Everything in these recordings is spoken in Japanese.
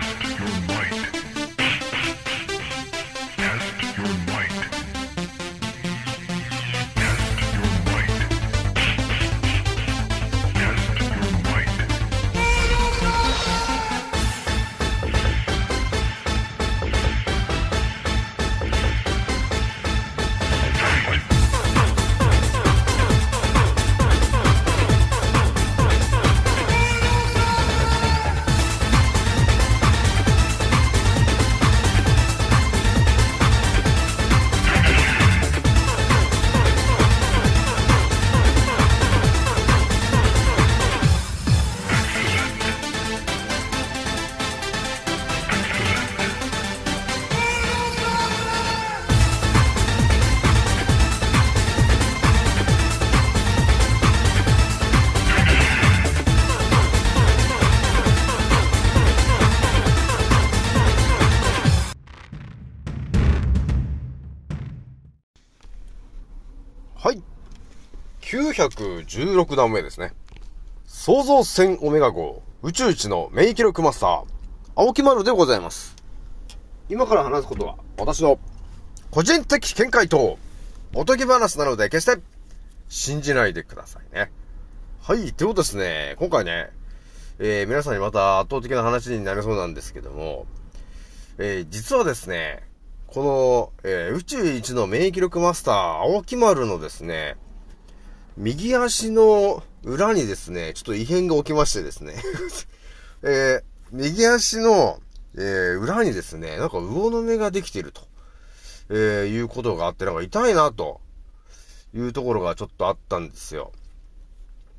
Test your might. 916段目ですね。創造船オメガ号宇宙一の免疫力マスター、青木丸でございます。今から話すことは私の個人的見解とおとぎ話なので決して信じないでくださいね。はい、ということですね、今回ね、えー、皆さんにまた圧倒的な話になりそうなんですけども、えー、実はですね、この、えー、宇宙一の免疫力マスター、青木丸のですね、右足の裏にですね、ちょっと異変が起きましてですね。えー、右足の、えー、裏にですね、なんか魚の目ができていると、えー、いうことがあって、なんか痛いな、と。いうところがちょっとあったんですよ。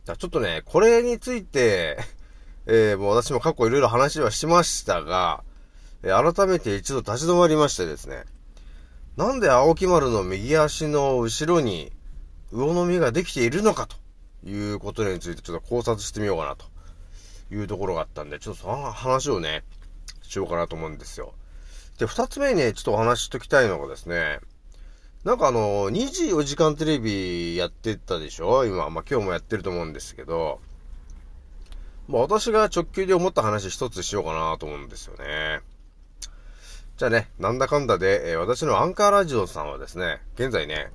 じゃちょっとね、これについて、えー、もう私も過去いろいろ話はしましたが、えー、改めて一度立ち止まりましてですね、なんで青木丸の右足の後ろに、魚の実ができているのかということについてちょっと考察してみようかなというところがあったんで、ちょっとその話をね、しようかなと思うんですよ。で、二つ目にね、ちょっとお話ししときたいのがですね、なんかあの、24時間テレビやってたでしょ？今、まあ今日もやってると思うんですけど、まあ私が直球で思った話一つしようかなと思うんですよね。じゃあね、なんだかんだで、えー、私のアンカーラジオさんはですね、現在ね、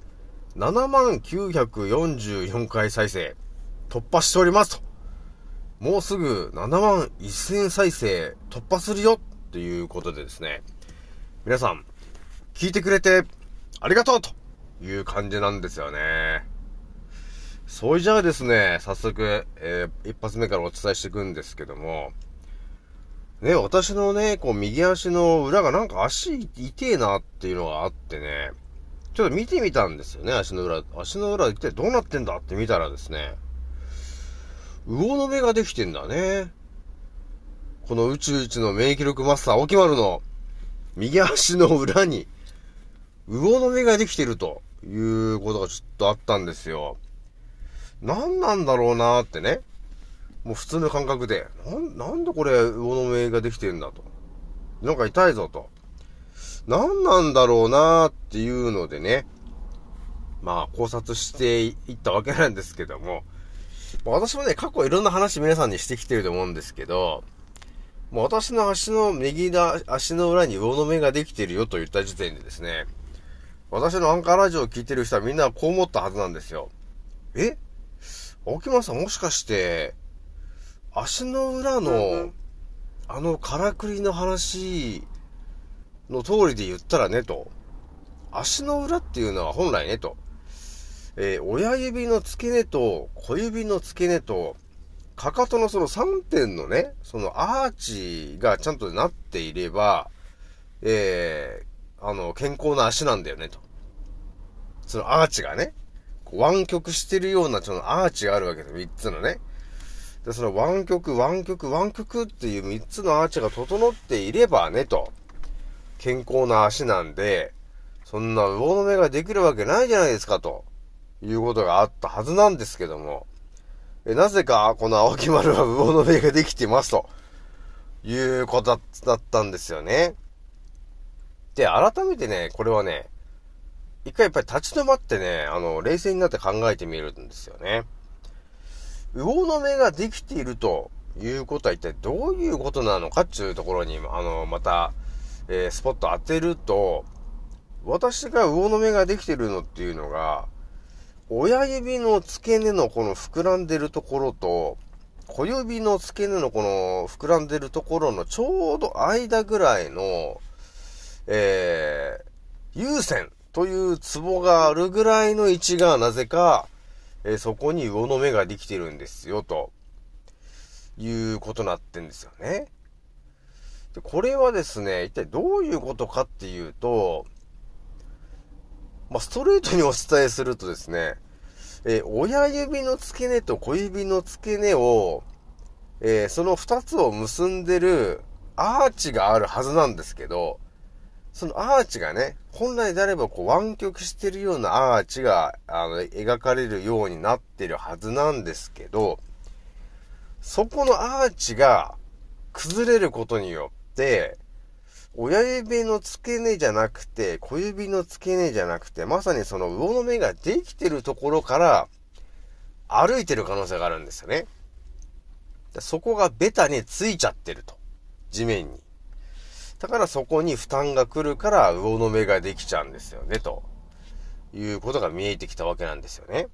7万944回再生突破しておりますと。もうすぐ7万1000再生突破するよっていうことでですね。皆さん、聞いてくれてありがとうという感じなんですよね。それじゃあですね、早速、えー、一発目からお伝えしていくんですけども、ね、私のね、こう右足の裏がなんか足痛えなっていうのがあってね、ちょっと見てみたんですよね、足の裏。足の裏一体どうなってんだって見たらですね、魚の目ができてんだね。この宇宙一の免疫力マスター、沖丸の右足の裏に、魚の目ができてるということがちょっとあったんですよ。何なんだろうなーってね。もう普通の感覚で、なん、なんでこれ魚の目ができてんだと。なんか痛いぞと。何なんだろうなーっていうのでね、まあ考察していったわけなんですけども、私もね、過去いろんな話皆さんにしてきてると思うんですけど、もう私の足の右だ、足の裏に魚の目ができてるよと言った時点でですね、私のアンカーラジオを聞いてる人はみんなこう思ったはずなんですよ。え？青木村さんもしかして、足の裏の、あのからくりの話、の通りで言ったらね、と。足の裏っていうのは本来ね、と。えー、親指の付け根と小指の付け根と、かかとのその3点のね、そのアーチがちゃんとなっていれば、えー、あの、健康な足なんだよね、と。そのアーチがね、湾曲してるようなそのアーチがあるわけです。3つのね。で、その湾曲、湾曲、湾曲っていう3つのアーチが整っていればね、と。健康な足なんで、そんな魚の目ができるわけないじゃないですか、ということがあったはずなんですけども、えなぜか、この青木丸は魚の目ができてます、ということだったんですよね。で、改めてね、これはね、一回やっぱり立ち止まってね、あの、冷静になって考えてみるんですよね。魚の目ができているということは一体どういうことなのかっていうところに、あの、また、えー、スポット当てると、私が魚の目ができてるのっていうのが、親指の付け根のこの膨らんでるところと、小指の付け根のこの膨らんでるところのちょうど間ぐらいの、えー、優先というツボがあるぐらいの位置がなぜか、えー、そこに魚の目ができてるんですよ、ということなってんですよね。これはですね、一体どういうことかっていうと、まあ、ストレートにお伝えするとですね、えー、親指の付け根と小指の付け根を、えー、その二つを結んでるアーチがあるはずなんですけど、そのアーチがね、本来であればこう湾曲してるようなアーチが、あの、描かれるようになってるはずなんですけど、そこのアーチが崩れることによっ、親指の付け根じゃなくて、小指の付け根じゃなくて、まさにその魚の目ができてるところから歩いてる可能性があるんですよね。そこがベタについちゃってると。地面に。だからそこに負担が来るから魚の目ができちゃうんですよね、ということが見えてきたわけなんですよね。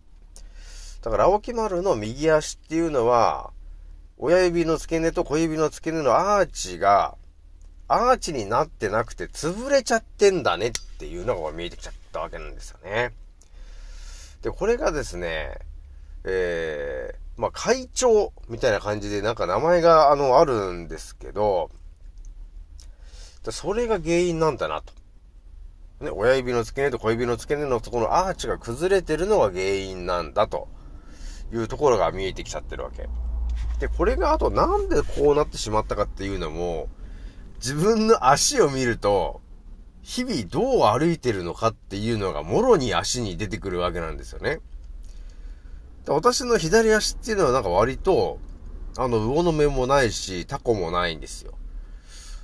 だから青木丸の右足っていうのは、親指の付け根と小指の付け根のアーチが、アーチになってなくて潰れちゃってんだねっていうのが見えてきちゃったわけなんですよね。で、これがですね、えー、まあ、会長みたいな感じでなんか名前があの、あるんですけど、それが原因なんだなと。ね、親指の付け根と小指の付け根のところのアーチが崩れてるのが原因なんだというところが見えてきちゃってるわけ。で、これがあとなんでこうなってしまったかっていうのも、自分の足を見ると、日々どう歩いてるのかっていうのがもろに足に出てくるわけなんですよね。私の左足っていうのはなんか割と、あの、魚の目もないし、タコもないんですよ。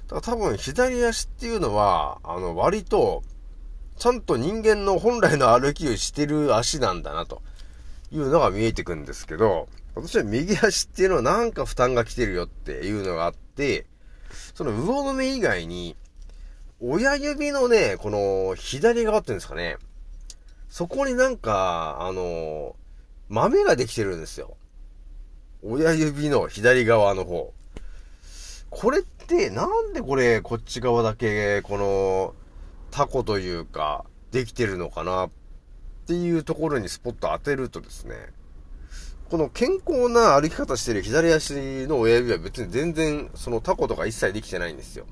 だから多分左足っていうのは、あの、割と、ちゃんと人間の本来の歩きをしてる足なんだな、というのが見えてくるんですけど、私は右足っていうのはなんか負担が来てるよっていうのがあって、その魚の目以外に、親指のね、この左側っていうんですかね、そこになんか、あの、豆ができてるんですよ。親指の左側の方。これって、なんでこれ、こっち側だけ、この、タコというか、できてるのかなっていうところにスポット当てるとですね、この健康な歩き方してる左足の親指は別に全然そのタコとか一切できてないんですよ。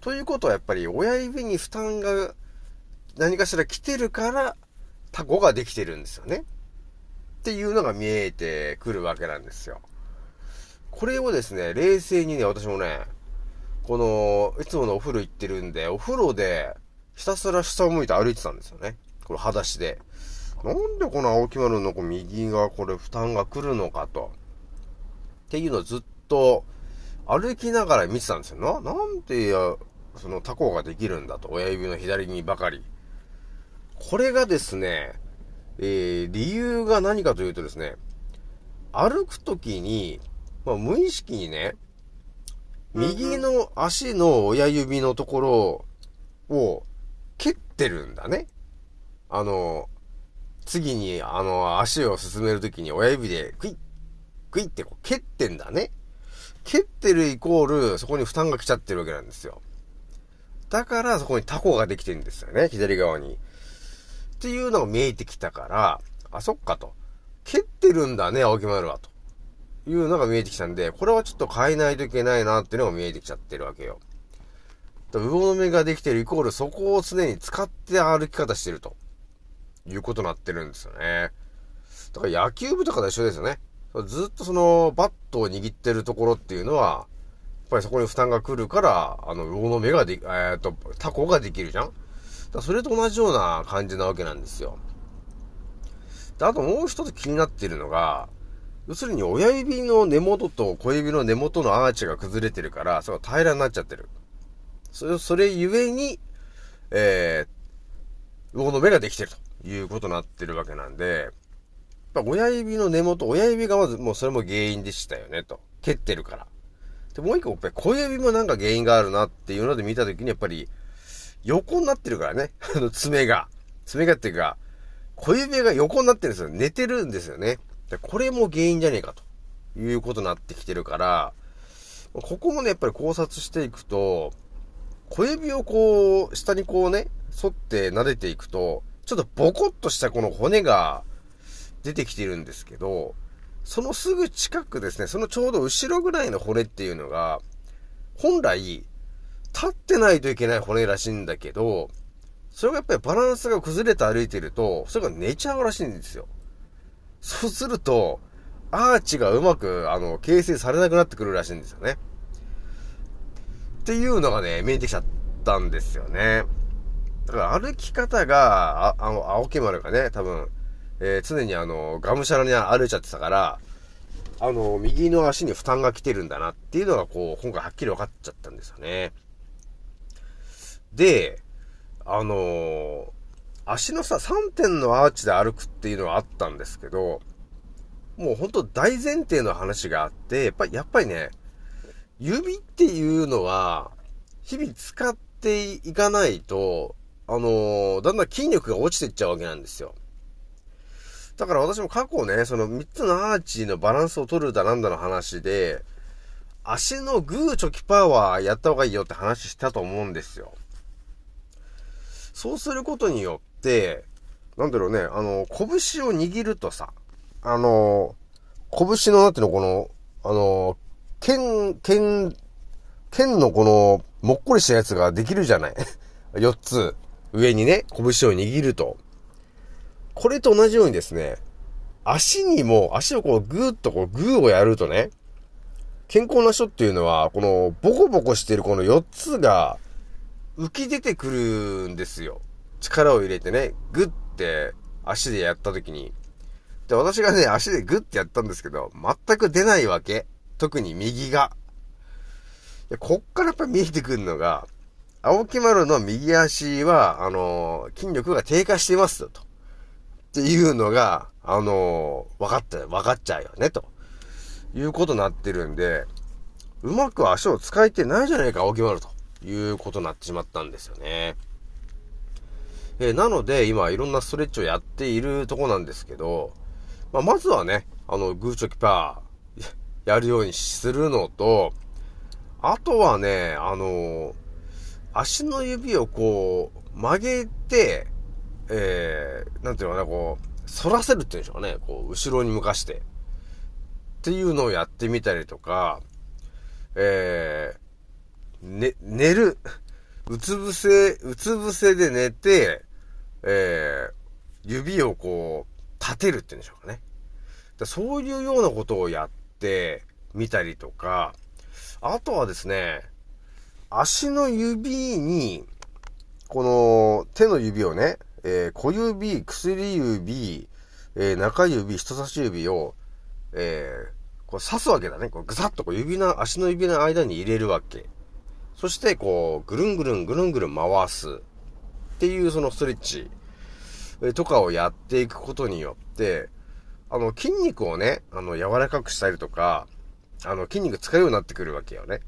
ということはやっぱり親指に負担が何かしら来てるからタコができてるんですよね。っていうのが見えてくるわけなんですよ。これをですね、冷静にね、私もね、この、いつものお風呂行ってるんで、お風呂でひたすら下を向いて歩いてたんですよね。この裸足で。なんでこの青木丸のこ右がこれ負担が来るのかと。っていうのをずっと歩きながら見てたんですよ。な、なんて、そのタコができるんだと。親指の左にばかり。これがですね、えー、理由が何かというとですね、歩くときに、まあ、無意識にね、右の足の親指のところを蹴ってるんだね。あの、次に、あの、足を進めるときに親指でクイッ、クイってこう蹴ってんだね。蹴ってるイコール、そこに負担が来ちゃってるわけなんですよ。だからそこにタコができてるんですよね、左側に。っていうのが見えてきたから、あ、そっかと。蹴ってるんだね、青木丸は、というのが見えてきたんで、これはちょっと変えないといけないなっていうのが見えてきちゃってるわけよ。魚の目ができてるイコール、そこを常に使って歩き方してると。いうことになってるんですよね。だから野球部とかと一緒ですよね。ずっとその、バットを握ってるところっていうのは、やっぱりそこに負担が来るから、あの、魚の目がで、えー、っと、タコができるじゃんだそれと同じような感じなわけなんですよ。で、あともう一つ気になってるのが、要するに親指の根元と小指の根元のアーチが崩れてるから、それが平らになっちゃってる。それ、それゆえに、えー、魚の目ができてると。いうことになってるわけなんで、やっぱ親指の根元、親指がまずもうそれも原因でしたよね、と蹴ってるから。で、もう一個、やっぱり小指もなんか原因があるなっていうので見たときに、やっぱり、横になってるからね。あの、爪が。爪がっていうか、小指が横になってるんですよ。寝てるんですよね。でこれも原因じゃねえかということになってきてるから、ここもね、やっぱり考察していくと、小指をこう、下にこうね、反って撫でていくと、ちょっとボコッとしたこの骨が出てきてるんですけど、そのすぐ近くですね、そのちょうど後ろぐらいの骨っていうのが、本来、立ってないといけない骨らしいんだけど、それがやっぱりバランスが崩れて歩いてると、それが寝ちゃうらしいんですよ。そうすると、アーチがうまく、あの、形成されなくなってくるらしいんですよね。っていうのがね、見えてきちゃったんですよね。だから歩き方が、あ、あの、青木丸がね、多分、えー、常にあの、がむしゃらに歩いちゃってたから、あの、右の足に負担が来てるんだなっていうのがこう、今回はっきり分かっちゃったんですよね。で、あのー、足のさ、3点のアーチで歩くっていうのはあったんですけど、もうほんと大前提の話があって、やっぱり、やっぱりね、指っていうのは、日々使っていかないと、あのー、だんだん筋力が落ちていっちゃうわけなんですよ。だから私も過去ね、その3つのアーチのバランスを取るだなんだの話で、足のグーチョキパワーやった方がいいよって話したと思うんですよ。そうすることによって、なんだろうね、あの、拳を握るとさ、あの、拳のなんていうの、この、あの、剣、剣、剣のこの、もっこりしたやつができるじゃない ?4 つ、上にね、拳を握ると。これと同じようにですね、足にも、足をこうぐーっとこうグーをやるとね、健康な人っていうのは、このボコボコしてるこの4つが、浮き出てくるんですよ。力を入れてね、グッて足でやった時に。で、私がね、足でグッてやったんですけど、全く出ないわけ。特に右が。で、こっからやっぱ見えてくるのが、青木丸の右足は、あの、筋力が低下していますよと。っていうのが、あのー、分かった、分かっちゃうよね、と。いうことになってるんで、うまく足を使えてないじゃないか、青木丸と。いうことになってしまったんですよね。えー、なので、今、いろんなストレッチをやっているとこなんですけど、まあ、まずはね、あの、グーチョキパー、やるようにするのと、あとはね、あの足の指をこう、曲げて、えー、なんていうのかな、こう、反らせるっていうんでしょうかね、こう、後ろに向かして。っていうのをやってみたりとか、えー、ね、寝る。うつ伏せ、うつ伏せで寝て、えー、指をこう、立てるって言うんでしょうかね。だそういうようなことをやってみたりとか、あとはですね、足の指に、この手の指をね、えー、小指、薬指、えー、中指、人差し指を、えー、こう刺すわけだね。こうぐさっとこう指の、足の指の間に入れるわけ。そして、こう、ぐるんぐるんぐるんぐるん回すっていうそのストレッチえとかをやっていくことによって、あの、筋肉をね、あの、柔らかくしたりとか、あの、筋肉使うようになってくるわけよね。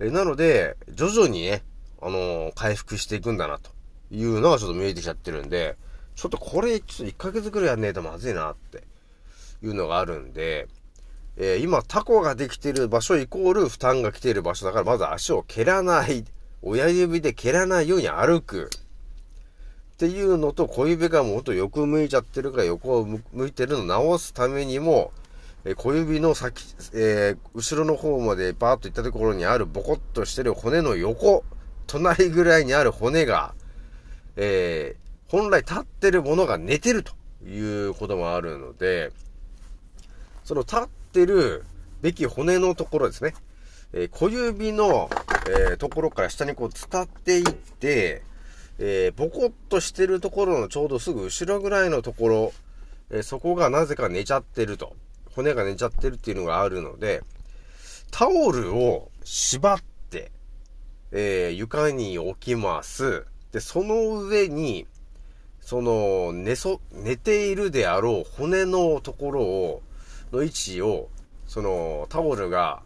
えなので、徐々にね、あの回復していくんだな、というのがちょっと見えてきちゃってるんで、ちょっとこれ、ちょっと1ヶ月くらいやんねえとまずいな、っていうのがあるんで、えー、今、タコができてる場所イコール負担が来ている場所だから、まず足を蹴らない。親指で蹴らないように歩く。っていうのと、小指がもっと横向いちゃってるから横を向いてるのを直すためにも、え、小指の先、えー、後ろの方までバーッと行ったところにあるボコッとしてる骨の横、隣ぐらいにある骨が、えー、本来立ってるものが寝てるということもあるので、その立ってるべき骨のところですね。えー、小指の、えー、ところから下にこう伝っていって、えー、ボコッとしてるところのちょうどすぐ後ろぐらいのところ、えそこがなぜか寝ちゃってると。骨が寝ちゃってるっていうのがあるので、タオルを縛って、え床に置きます。で、その上に、その、寝そ、寝ているであろう骨のところを、の位置をその、タオルが、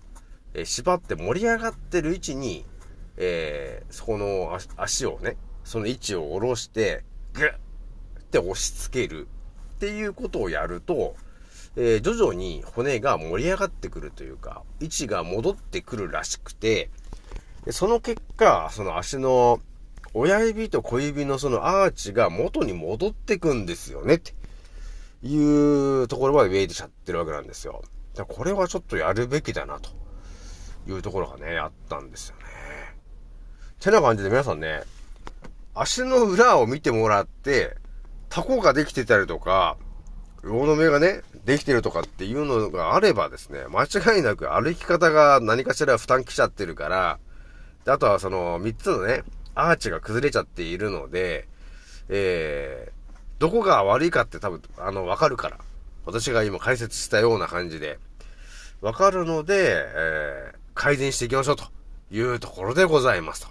えー、縛って盛り上がってる位置に、えー、そこの足をね、その位置を下ろして、ぐっって押し付けるっていうことをやると、えー、徐々に骨が盛り上がってくるというか、位置が戻ってくるらしくて、その結果、その足の親指と小指のそのアーチが元に戻ってくんですよねっていうところまで見えてちゃってるわけなんですよ。だこれはちょっとやるべきだなというところがね、あったんですよね。てな感じで皆さんね、足の裏を見てもらって、タコができてたりとか、魚の目がね、できてるとかっていうのがあればですね、間違いなく歩き方が何かしら負担きちゃってるから、であとはその3つのね、アーチが崩れちゃっているので、えー、どこが悪いかって多分、あの、わかるから。私が今解説したような感じで、わかるので、えー、改善していきましょうというところでございますと。っ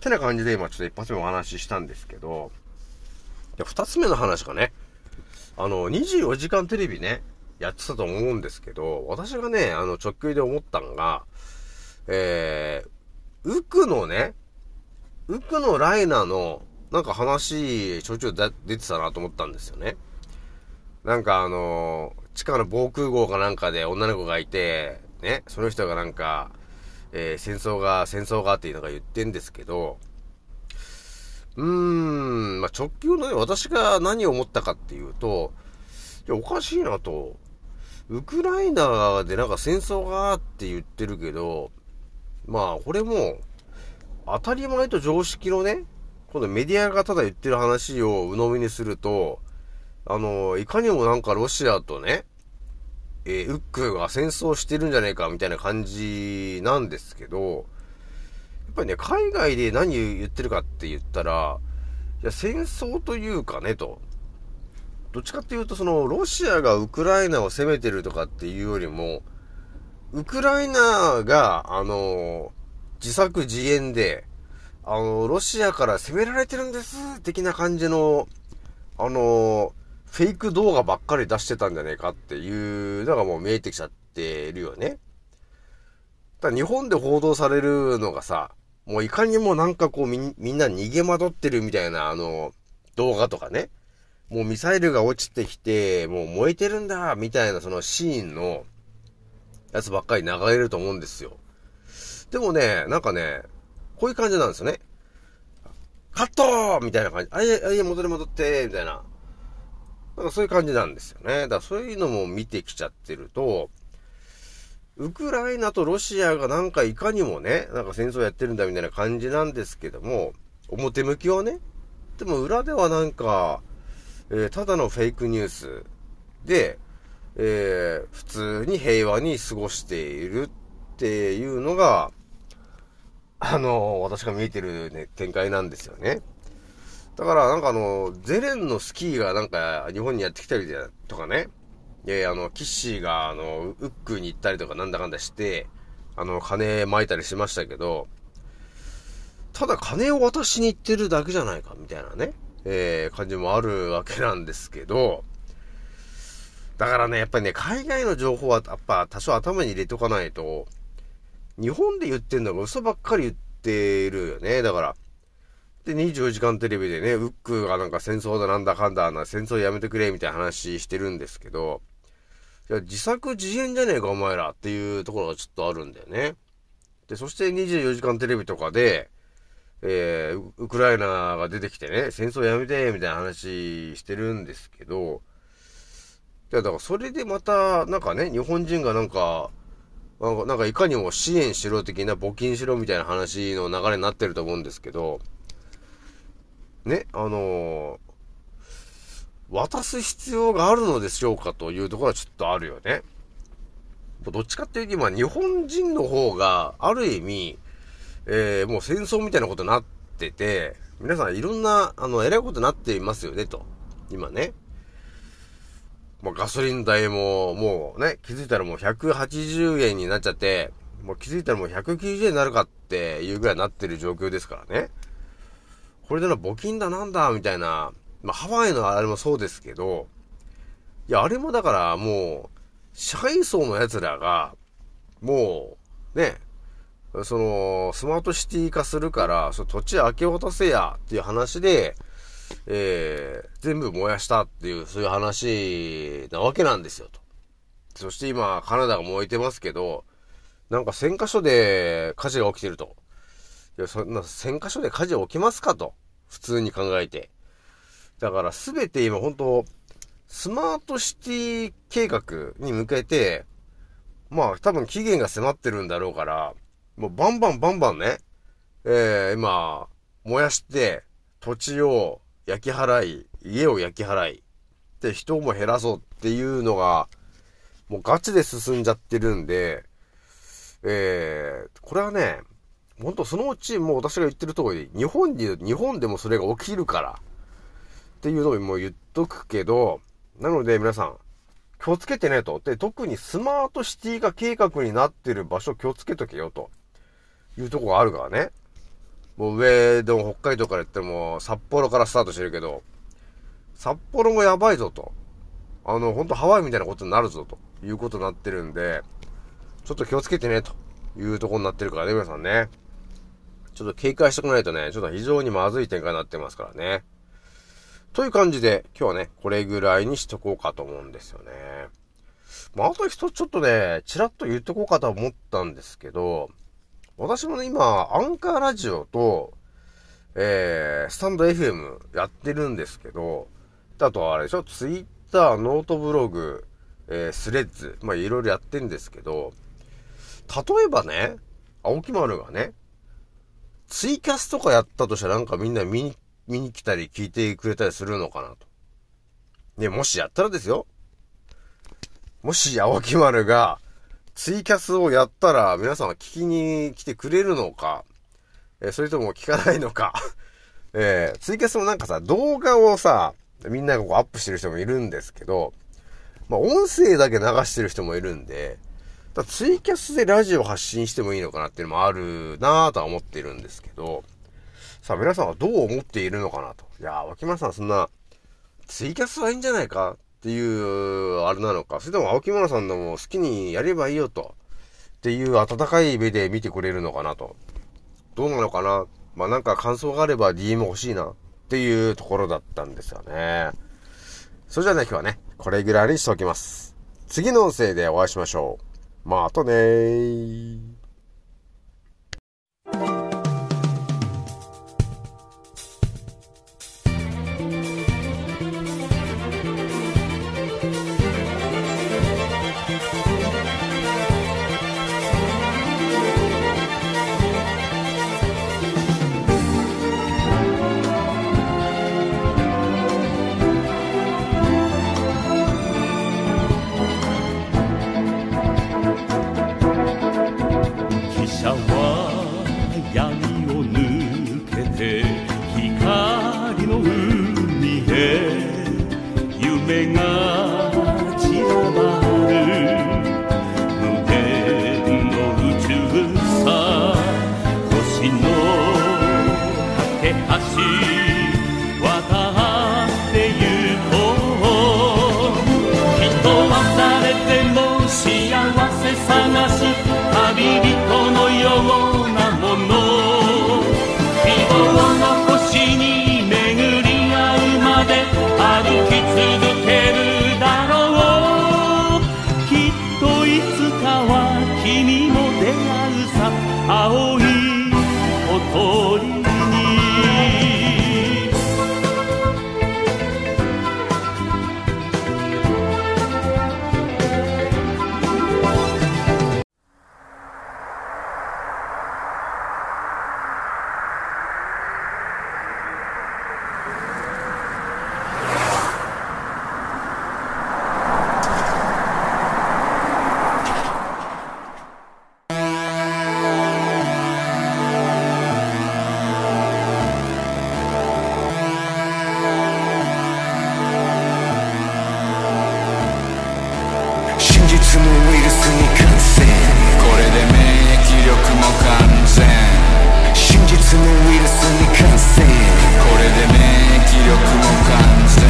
てな感じで今ちょっと一発目お話ししたんですけど、で、二つ目の話がね、あの、24時間テレビね、やってたと思うんですけど、私がね、あの、直球で思ったのが、えー、ウクのね、ウクのライナの、なんか話、ちょいちょい出てたなと思ったんですよね。なんかあの地下の防空壕かなんかで女の子がいて、ね、その人がなんか、えー、戦争が、戦争がっていうのが言ってんですけど、うーん、まあ、直球のね、私が何を思ったかっていうと、いや、おかしいなと。ウクライナでなんか戦争がって言ってるけど、まあ、これも、当たり前と常識のね、今度メディアがただ言ってる話を鵜呑みにすると、あの、いかにもなんかロシアとね、えー、ウックが戦争してるんじゃねえかみたいな感じなんですけど、ぱりね、海外で何言ってるかって言ったら、いや、戦争というかね、と。どっちかっていうと、その、ロシアがウクライナを攻めてるとかっていうよりも、ウクライナが、あの、自作自演で、あの、ロシアから攻められてるんです、的な感じの、あの、フェイク動画ばっかり出してたんじゃねえかっていうのがもう見えてきちゃってるよね。だ日本で報道されるのがさ、もういかにもなんかこうみみんな逃げ惑ってるみたいなあの動画とかね。もうミサイルが落ちてきて、もう燃えてるんだみたいなそのシーンのやつばっかり流れると思うんですよ。でもね、なんかね、こういう感じなんですよね。カットみたいな感じ。あいあいや戻れ戻って、みたいな。なんかそういう感じなんですよね。だからそういうのも見てきちゃってると、ウクライナとロシアがなんかいかにもね、なんか戦争やってるんだみたいな感じなんですけども、表向きはね、でも裏ではなんか、えー、ただのフェイクニュースで、えー、普通に平和に過ごしているっていうのが、あのー、私が見えてるね、展開なんですよね。だからなんかあの、ゼレンのスキーがなんか日本にやってきたりとかね、えあの、キッシーがあの、ウックに行ったりとかなんだかんだして、あの、金撒いたりしましたけど、ただ金を渡しに行ってるだけじゃないか、みたいなね、えー、感じもあるわけなんですけど、だからね、やっぱりね、海外の情報はやっぱ多少頭に入れとかないと、日本で言ってんのが嘘ばっかり言ってるよね。だから、で、24時間テレビでね、ウックがなんか戦争だなんだかんだな、戦争やめてくれみたいな話してるんですけど、いや、自作自演じゃねえかお前らっていうところがちょっとあるんだよね。で、そして24時間テレビとかで、えー、ウクライナが出てきてね、戦争やめて、みたいな話してるんですけど、いや、だからそれでまた、なんかね、日本人がなんか、なんかいかにも支援しろ的な募金しろみたいな話の流れになってると思うんですけど、ね、あのー、渡す必要があるのでしょうかというところはちょっとあるよね。どっちかっていうと今、日本人の方が、ある意味、えー、もう戦争みたいなことになってて、皆さんいろんな、あの、偉いことになっていますよね、と。今ね。まあ、ガソリン代も、もうね、気づいたらもう180円になっちゃって、もう気づいたらもう190円になるかっていうぐらいになってる状況ですからね。これでの募金だなんだ、みたいな。まあ、ハワイのあれもそうですけど、いや、あれもだからもう、支配層の奴らが、もう、ね、その、スマートシティ化するから、その土地明け渡せやっていう話で、えー、全部燃やしたっていう、そういう話なわけなんですよ、と。そして今、カナダが燃えてますけど、なんか1000箇所で火事が起きてると。いや、そんな1000箇所で火事起きますかと。普通に考えて。だからすべて今本当スマートシティ計画に向けて、まあ多分期限が迫ってるんだろうから、もうバンバンバンバンね、えー、今、燃やして、土地を焼き払い、家を焼き払い、で、人も減らそうっていうのが、もうガチで進んじゃってるんで、えー、これはね、ほんとそのうちもう私が言ってる通り、日本に、日本でもそれが起きるから、っていうのをもう言っとくけど、なので皆さん、気をつけてねと。で、特にスマートシティ化計画になってる場所気をつけとけよと。いうとこがあるからね。もう上でも北海道から言っても札幌からスタートしてるけど、札幌もやばいぞと。あの、ほんとハワイみたいなことになるぞということになってるんで、ちょっと気をつけてねというとこになってるからね、皆さんね。ちょっと警戒してこないとね、ちょっと非常にまずい展開になってますからね。という感じで、今日はね、これぐらいにしとこうかと思うんですよね。まあ、あと一つちょっとね、ちらっと言っとこうかと思ったんですけど、私もね、今、アンカーラジオと、えー、スタンド FM やってるんですけど、あとあれでしょ、ツイッター、ノートブログ、えー、スレッズ、まあ、いろいろやってんですけど、例えばね、青木丸がね、ツイキャスとかやったとしたらなんかみんな見に、見に来たり聞いてくれたりするのかなと。ね、もしやったらですよ。もし青木丸がツイキャスをやったら皆さんは聞きに来てくれるのか、え、それとも聞かないのか。えー、ツイキャスもなんかさ、動画をさ、みんながこうアップしてる人もいるんですけど、まあ音声だけ流してる人もいるんで、だツイキャスでラジオ発信してもいいのかなっていうのもあるなぁとは思ってるんですけど、さあ皆さんはどう思っているのかなと。いやー、脇村さんそんな、ツイキャスはいいんじゃないかっていう、あれなのか。それとも青木村さんのも好きにやればいいよと。っていう温かい目で見てくれるのかなと。どうなのかなまあなんか感想があれば DM 欲しいなっていうところだったんですよね。それじゃあね、今日はね、これぐらいにしておきます。次の音声でお会いしましょう。またねー。真実もウイルスに感染。これで免疫力も完全真実もウイルスに感染これで免疫力も完全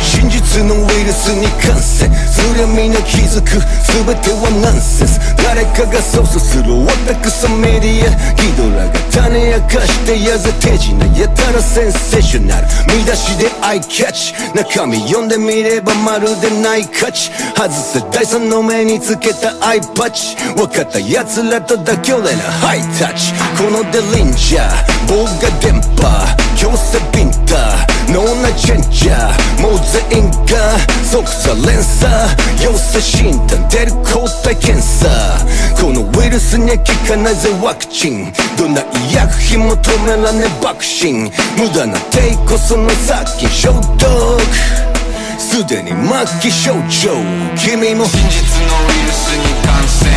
真実実のウイルスに感染そりゃみんな気づく全てはナンセンス。誰かが操作する私メディアギドラが種明かしてやぜ手品やたらセンセーショナル。見出しでアイキャッチ中身読んでみればまるでない価値。外せ第三の目につけたアイパッチ分かった奴らと妥協でなハイタッチこのデリンジャー棒が電波強制ビンタノーナチェンジャーもう全員が即座連鎖。陽性診断出る抗体検査。このウイルスには効かないぜワクチン。どんな医薬品も止めらねバクシン無駄な抵抗その先消毒。すでに末期症状。君も。真実のウイルスに感染。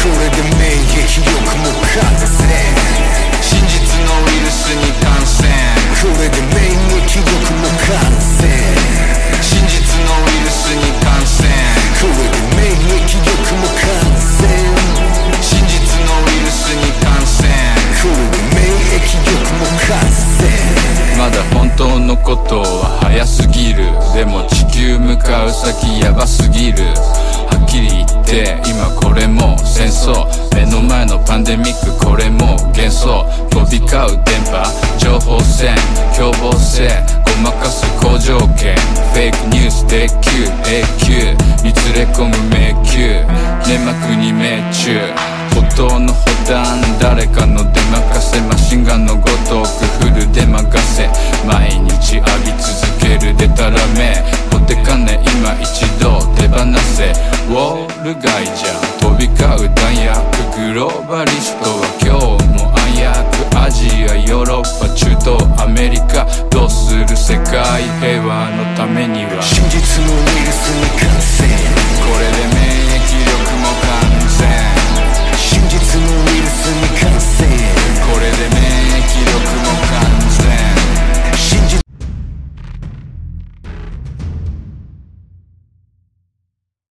これで免疫力も完成真実のウイルスに感染。これで免疫力も完成真実のウイルスに感染。これで免疫力も完成真実のウイルスに感染これで免疫力も完成まだ本当のことは早すぎる。でも地球向かう先ヤバすぎる。はっきり言って今これも戦争。目の前のパンデミックこれも幻想。飛び交う電波。情報戦凶暴性ごまかす好条件フェイクニュースで急永久。に連れ込む迷宮。粘膜に命中。の断誰かの出任せマシンガンのごとくフルで任せ毎日浴び続けるでたらめポテカネ今一度手放せウォール街じゃ飛び交う弾薬グローバリストは今日も暗躍アジアヨーロッパ中東アメリカどうする世界平和のためには真実のウイルスに感染これで